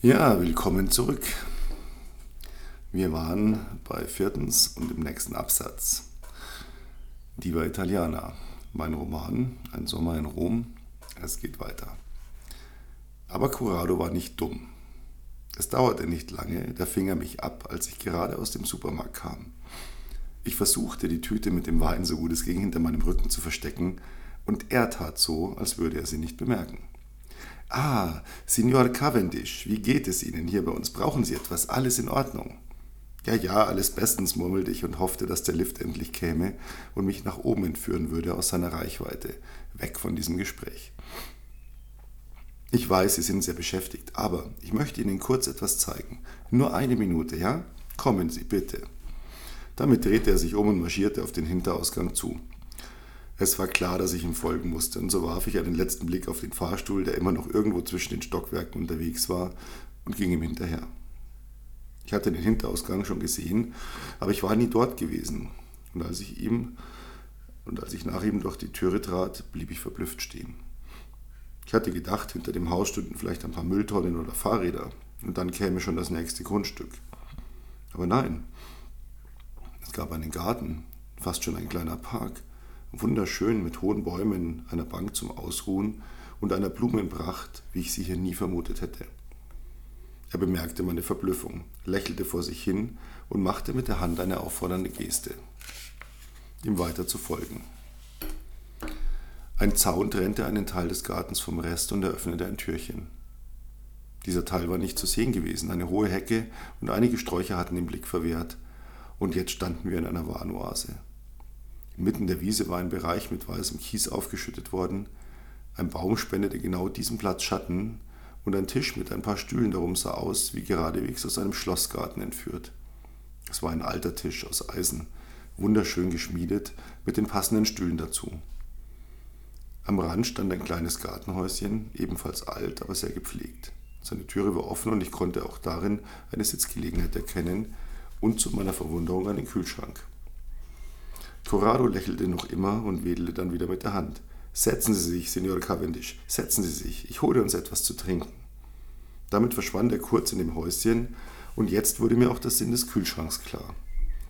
Ja, willkommen zurück. Wir waren bei viertens und im nächsten Absatz. Diva Italiana, mein Roman, ein Sommer in Rom. Es geht weiter. Aber Corrado war nicht dumm. Es dauerte nicht lange, da fing er mich ab, als ich gerade aus dem Supermarkt kam. Ich versuchte, die Tüte mit dem Wein so gut es ging hinter meinem Rücken zu verstecken, und er tat so, als würde er sie nicht bemerken. Ah, Signor Cavendish, wie geht es Ihnen hier bei uns? Brauchen Sie etwas? Alles in Ordnung? Ja, ja, alles bestens, murmelte ich und hoffte, dass der Lift endlich käme und mich nach oben entführen würde aus seiner Reichweite, weg von diesem Gespräch. Ich weiß, Sie sind sehr beschäftigt, aber ich möchte Ihnen kurz etwas zeigen. Nur eine Minute, ja? Kommen Sie, bitte. Damit drehte er sich um und marschierte auf den Hinterausgang zu. Es war klar, dass ich ihm folgen musste, und so warf ich einen letzten Blick auf den Fahrstuhl, der immer noch irgendwo zwischen den Stockwerken unterwegs war, und ging ihm hinterher. Ich hatte den Hinterausgang schon gesehen, aber ich war nie dort gewesen. Und als ich ihm und als ich nach ihm durch die Türe trat, blieb ich verblüfft stehen. Ich hatte gedacht, hinter dem Haus stünden vielleicht ein paar Mülltonnen oder Fahrräder, und dann käme schon das nächste Grundstück. Aber nein, es gab einen Garten, fast schon ein kleiner Park, wunderschön mit hohen Bäumen, einer Bank zum Ausruhen und einer Blumenpracht, wie ich sie hier nie vermutet hätte. Er bemerkte meine Verblüffung, lächelte vor sich hin und machte mit der Hand eine auffordernde Geste, ihm weiter zu folgen. Ein Zaun trennte einen Teil des Gartens vom Rest und eröffnete ein Türchen. Dieser Teil war nicht zu sehen gewesen, eine hohe Hecke und einige Sträucher hatten den Blick verwehrt, und jetzt standen wir in einer Warnoase. Mitten der Wiese war ein Bereich mit weißem Kies aufgeschüttet worden. Ein Baum spendete genau diesem Platz Schatten und ein Tisch mit ein paar Stühlen darum sah aus, wie geradewegs aus einem Schlossgarten entführt. Es war ein alter Tisch aus Eisen, wunderschön geschmiedet, mit den passenden Stühlen dazu. Am Rand stand ein kleines Gartenhäuschen, ebenfalls alt, aber sehr gepflegt. Seine Türe war offen und ich konnte auch darin eine Sitzgelegenheit erkennen und zu meiner Verwunderung einen Kühlschrank. Corrado lächelte noch immer und wedelte dann wieder mit der Hand. Setzen Sie sich, Signor Cavendish, setzen Sie sich, ich hole uns etwas zu trinken. Damit verschwand er kurz in dem Häuschen, und jetzt wurde mir auch der Sinn des Kühlschranks klar.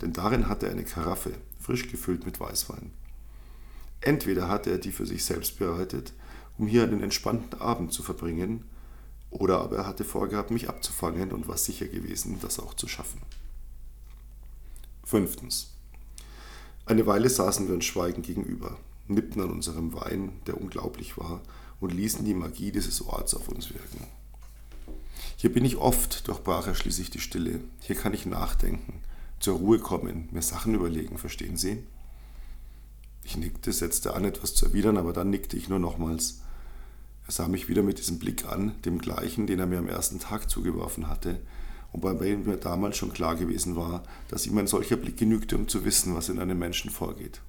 Denn darin hatte er eine Karaffe, frisch gefüllt mit Weißwein. Entweder hatte er die für sich selbst bereitet, um hier einen entspannten Abend zu verbringen, oder aber er hatte vorgehabt, mich abzufangen und war sicher gewesen, das auch zu schaffen. Fünftens. Eine Weile saßen wir uns schweigend gegenüber, nippten an unserem Wein, der unglaublich war, und ließen die Magie dieses Orts auf uns wirken. Hier bin ich oft, durchbrach er schließlich die Stille. Hier kann ich nachdenken, zur Ruhe kommen, mir Sachen überlegen, verstehen Sie? Ich nickte, setzte an, etwas zu erwidern, aber dann nickte ich nur nochmals. Er sah mich wieder mit diesem Blick an, dem gleichen, den er mir am ersten Tag zugeworfen hatte, wobei mir damals schon klar gewesen war, dass ihm ein solcher Blick genügte, um zu wissen, was in einem Menschen vorgeht.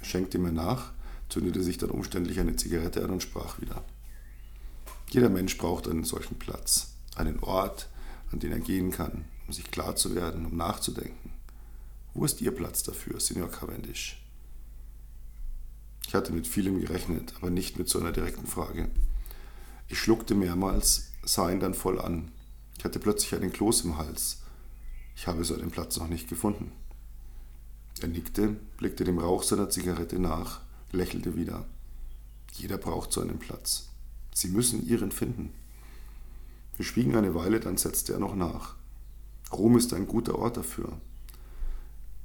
Er schenkte mir nach, zündete sich dann umständlich eine Zigarette an und sprach wieder. Jeder Mensch braucht einen solchen Platz, einen Ort, an den er gehen kann, um sich klar zu werden, um nachzudenken. Wo ist Ihr Platz dafür, Signor Cavendish? Ich hatte mit vielem gerechnet, aber nicht mit so einer direkten Frage. Ich schluckte mehrmals, sah ihn dann voll an, ich hatte plötzlich einen Kloß im Hals. Ich habe so einen Platz noch nicht gefunden. Er nickte, blickte dem Rauch seiner Zigarette nach, lächelte wieder. Jeder braucht so einen Platz. Sie müssen Ihren finden. Wir schwiegen eine Weile, dann setzte er noch nach. Rom ist ein guter Ort dafür.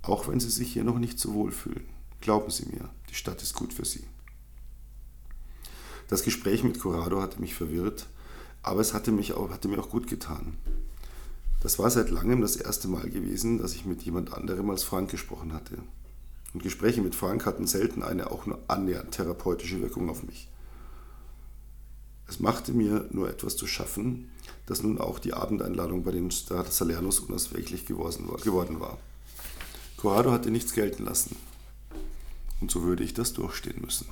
Auch wenn Sie sich hier noch nicht so wohl fühlen. Glauben Sie mir, die Stadt ist gut für Sie. Das Gespräch mit Corrado hatte mich verwirrt, aber es hatte, mich auch, hatte mir auch gut getan. Das war seit langem das erste Mal gewesen, dass ich mit jemand anderem als Frank gesprochen hatte. Und Gespräche mit Frank hatten selten eine auch nur annähernd therapeutische Wirkung auf mich. Es machte mir nur etwas zu schaffen, dass nun auch die Abendeinladung bei den Salernus unausweichlich geworden war. Corrado hatte nichts gelten lassen. Und so würde ich das durchstehen müssen.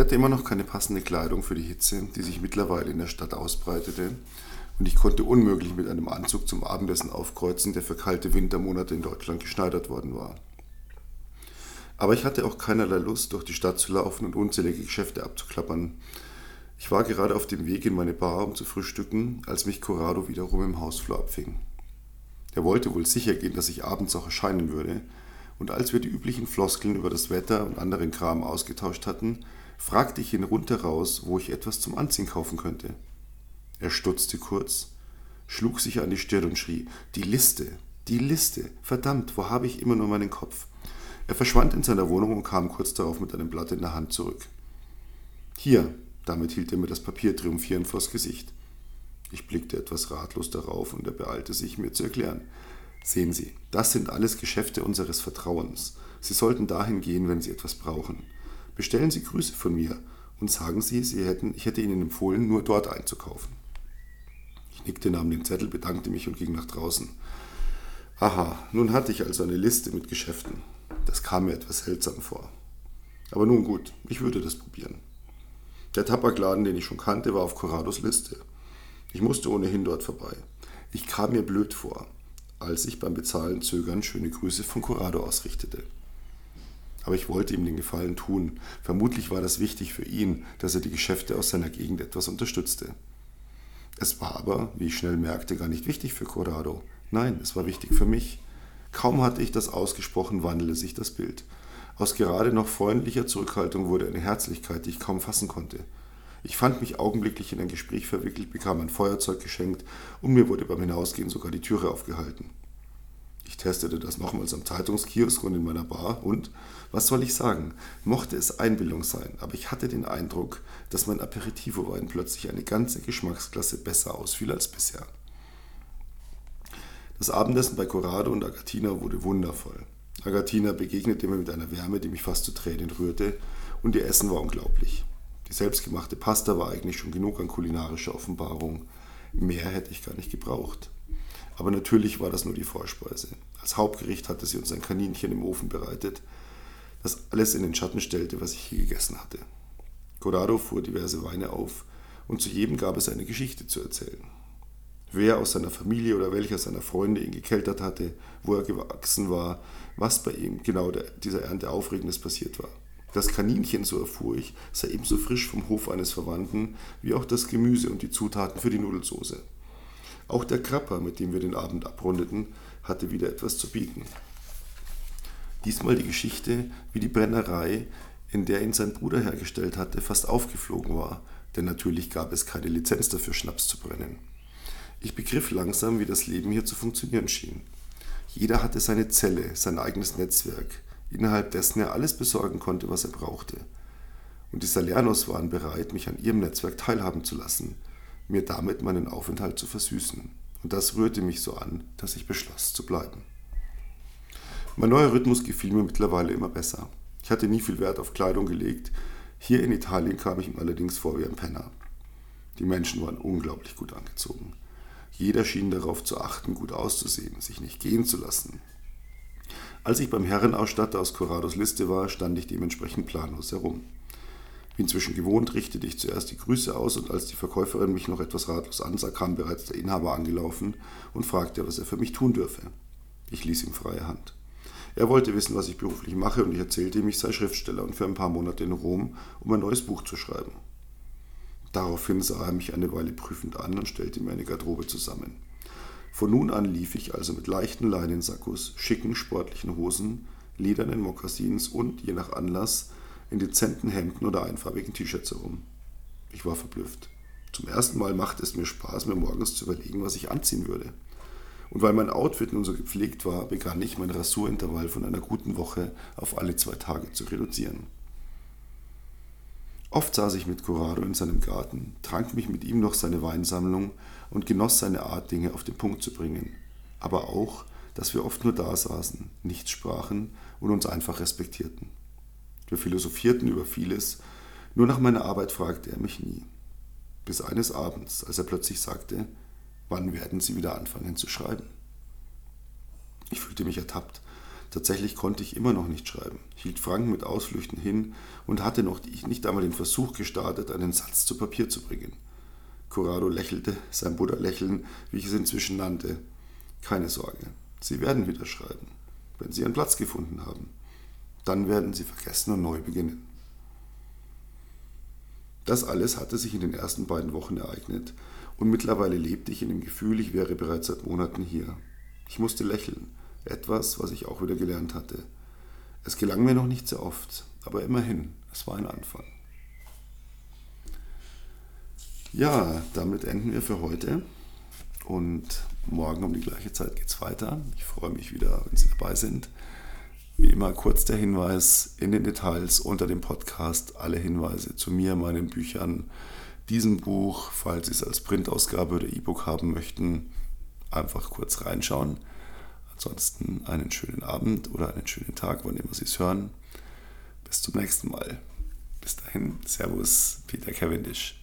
Hatte immer noch keine passende Kleidung für die Hitze, die sich mittlerweile in der Stadt ausbreitete, und ich konnte unmöglich mit einem Anzug zum Abendessen aufkreuzen, der für kalte Wintermonate in Deutschland geschneidert worden war. Aber ich hatte auch keinerlei Lust, durch die Stadt zu laufen und unzählige Geschäfte abzuklappern. Ich war gerade auf dem Weg in meine Bar, um zu frühstücken, als mich Corrado wiederum im Hausflur abfing. Er wollte wohl sicher gehen, dass ich abends auch erscheinen würde, und als wir die üblichen Floskeln über das Wetter und anderen Kram ausgetauscht hatten, fragte ich ihn rundheraus, wo ich etwas zum Anziehen kaufen könnte. Er stutzte kurz, schlug sich an die Stirn und schrie: Die Liste, die Liste, verdammt, wo habe ich immer nur meinen Kopf? Er verschwand in seiner Wohnung und kam kurz darauf mit einem Blatt in der Hand zurück. Hier, damit hielt er mir das Papier triumphierend vors Gesicht. Ich blickte etwas ratlos darauf und er beeilte sich, mir zu erklären. Sehen Sie, das sind alles Geschäfte unseres Vertrauens. Sie sollten dahin gehen, wenn Sie etwas brauchen. Bestellen Sie Grüße von mir und sagen Sie, Sie hätten, ich hätte Ihnen empfohlen, nur dort einzukaufen. Ich nickte, nahm den Zettel, bedankte mich und ging nach draußen. Aha, nun hatte ich also eine Liste mit Geschäften. Das kam mir etwas seltsam vor. Aber nun gut, ich würde das probieren. Der Tabakladen, den ich schon kannte, war auf Corrados Liste. Ich musste ohnehin dort vorbei. Ich kam mir blöd vor, als ich beim Bezahlen zögern schöne Grüße von Corrado ausrichtete. Aber ich wollte ihm den Gefallen tun. Vermutlich war das wichtig für ihn, dass er die Geschäfte aus seiner Gegend etwas unterstützte. Es war aber, wie ich schnell merkte, gar nicht wichtig für Corrado. Nein, es war wichtig für mich. Kaum hatte ich das ausgesprochen, wandelte sich das Bild. Aus gerade noch freundlicher Zurückhaltung wurde eine Herzlichkeit, die ich kaum fassen konnte. Ich fand mich augenblicklich in ein Gespräch verwickelt, bekam ein Feuerzeug geschenkt und mir wurde beim Hinausgehen sogar die Türe aufgehalten. Ich testete das nochmals am Zeitungskiosk und in meiner Bar und, was soll ich sagen, mochte es Einbildung sein, aber ich hatte den Eindruck, dass mein Aperitivo-Wein plötzlich eine ganze Geschmacksklasse besser ausfiel als bisher. Das Abendessen bei Corrado und Agatina wurde wundervoll. Agatina begegnete mir mit einer Wärme, die mich fast zu Tränen rührte, und ihr Essen war unglaublich. Die selbstgemachte Pasta war eigentlich schon genug an kulinarischer Offenbarung. Mehr hätte ich gar nicht gebraucht. Aber natürlich war das nur die Vorspeise. Als Hauptgericht hatte sie uns ein Kaninchen im Ofen bereitet, das alles in den Schatten stellte, was ich hier gegessen hatte. Corrado fuhr diverse Weine auf und zu jedem gab es eine Geschichte zu erzählen. Wer aus seiner Familie oder welcher seiner Freunde ihn gekeltert hatte, wo er gewachsen war, was bei ihm genau dieser Ernte Aufregendes passiert war. Das Kaninchen, so erfuhr ich, sei ebenso frisch vom Hof eines Verwandten wie auch das Gemüse und die Zutaten für die Nudelsoße. Auch der Krapper, mit dem wir den Abend abrundeten, hatte wieder etwas zu bieten. Diesmal die Geschichte, wie die Brennerei, in der ihn sein Bruder hergestellt hatte, fast aufgeflogen war, denn natürlich gab es keine Lizenz dafür, Schnaps zu brennen. Ich begriff langsam, wie das Leben hier zu funktionieren schien. Jeder hatte seine Zelle, sein eigenes Netzwerk, innerhalb dessen er alles besorgen konnte, was er brauchte. Und die Salernos waren bereit, mich an ihrem Netzwerk teilhaben zu lassen, mir damit meinen Aufenthalt zu versüßen. Und das rührte mich so an, dass ich beschloss zu bleiben. Mein neuer Rhythmus gefiel mir mittlerweile immer besser. Ich hatte nie viel Wert auf Kleidung gelegt. Hier in Italien kam ich ihm allerdings vor wie ein Penner. Die Menschen waren unglaublich gut angezogen. Jeder schien darauf zu achten, gut auszusehen, sich nicht gehen zu lassen, als ich beim Herrenausstatter aus Corrados Liste war, stand ich dementsprechend planlos herum. Inzwischen gewohnt, richtete ich zuerst die Grüße aus und als die Verkäuferin mich noch etwas ratlos ansah, kam bereits der Inhaber angelaufen und fragte, was er für mich tun dürfe. Ich ließ ihm freie Hand. Er wollte wissen, was ich beruflich mache und ich erzählte ihm, ich sei Schriftsteller und für ein paar Monate in Rom, um ein neues Buch zu schreiben. Daraufhin sah er mich eine Weile prüfend an und stellte mir eine Garderobe zusammen. Von nun an lief ich also mit leichten Leinensackos, schicken sportlichen Hosen, ledernen Mokassins und, je nach Anlass, in dezenten Hemden oder einfarbigen T-Shirts herum. Ich war verblüfft. Zum ersten Mal machte es mir Spaß, mir morgens zu überlegen, was ich anziehen würde. Und weil mein Outfit nun so gepflegt war, begann ich mein Rasurintervall von einer guten Woche auf alle zwei Tage zu reduzieren. Oft saß ich mit Corrado in seinem Garten, trank mich mit ihm noch seine Weinsammlung und genoss seine Art, Dinge auf den Punkt zu bringen. Aber auch, dass wir oft nur da saßen, nichts sprachen und uns einfach respektierten. Wir philosophierten über vieles, nur nach meiner Arbeit fragte er mich nie. Bis eines Abends, als er plötzlich sagte, wann werden Sie wieder anfangen zu schreiben? Ich fühlte mich ertappt Tatsächlich konnte ich immer noch nicht schreiben, hielt Frank mit Ausflüchten hin und hatte noch nicht einmal den Versuch gestartet, einen Satz zu Papier zu bringen. Corrado lächelte, sein Bruder lächeln, wie ich es inzwischen nannte. Keine Sorge, Sie werden wieder schreiben, wenn Sie einen Platz gefunden haben. Dann werden sie vergessen und neu beginnen. Das alles hatte sich in den ersten beiden Wochen ereignet und mittlerweile lebte ich in dem Gefühl, ich wäre bereits seit Monaten hier. Ich musste lächeln, etwas, was ich auch wieder gelernt hatte. Es gelang mir noch nicht sehr oft, aber immerhin, es war ein Anfang. Ja, damit enden wir für heute. Und morgen um die gleiche Zeit geht es weiter. Ich freue mich wieder, wenn Sie dabei sind. Wie immer kurz der Hinweis in den Details unter dem Podcast alle Hinweise zu mir, meinen Büchern, diesem Buch, falls Sie es als Printausgabe oder E-Book haben möchten, einfach kurz reinschauen. Ansonsten einen schönen Abend oder einen schönen Tag, wann immer Sie es hören. Bis zum nächsten Mal. Bis dahin, Servus, Peter Cavendish.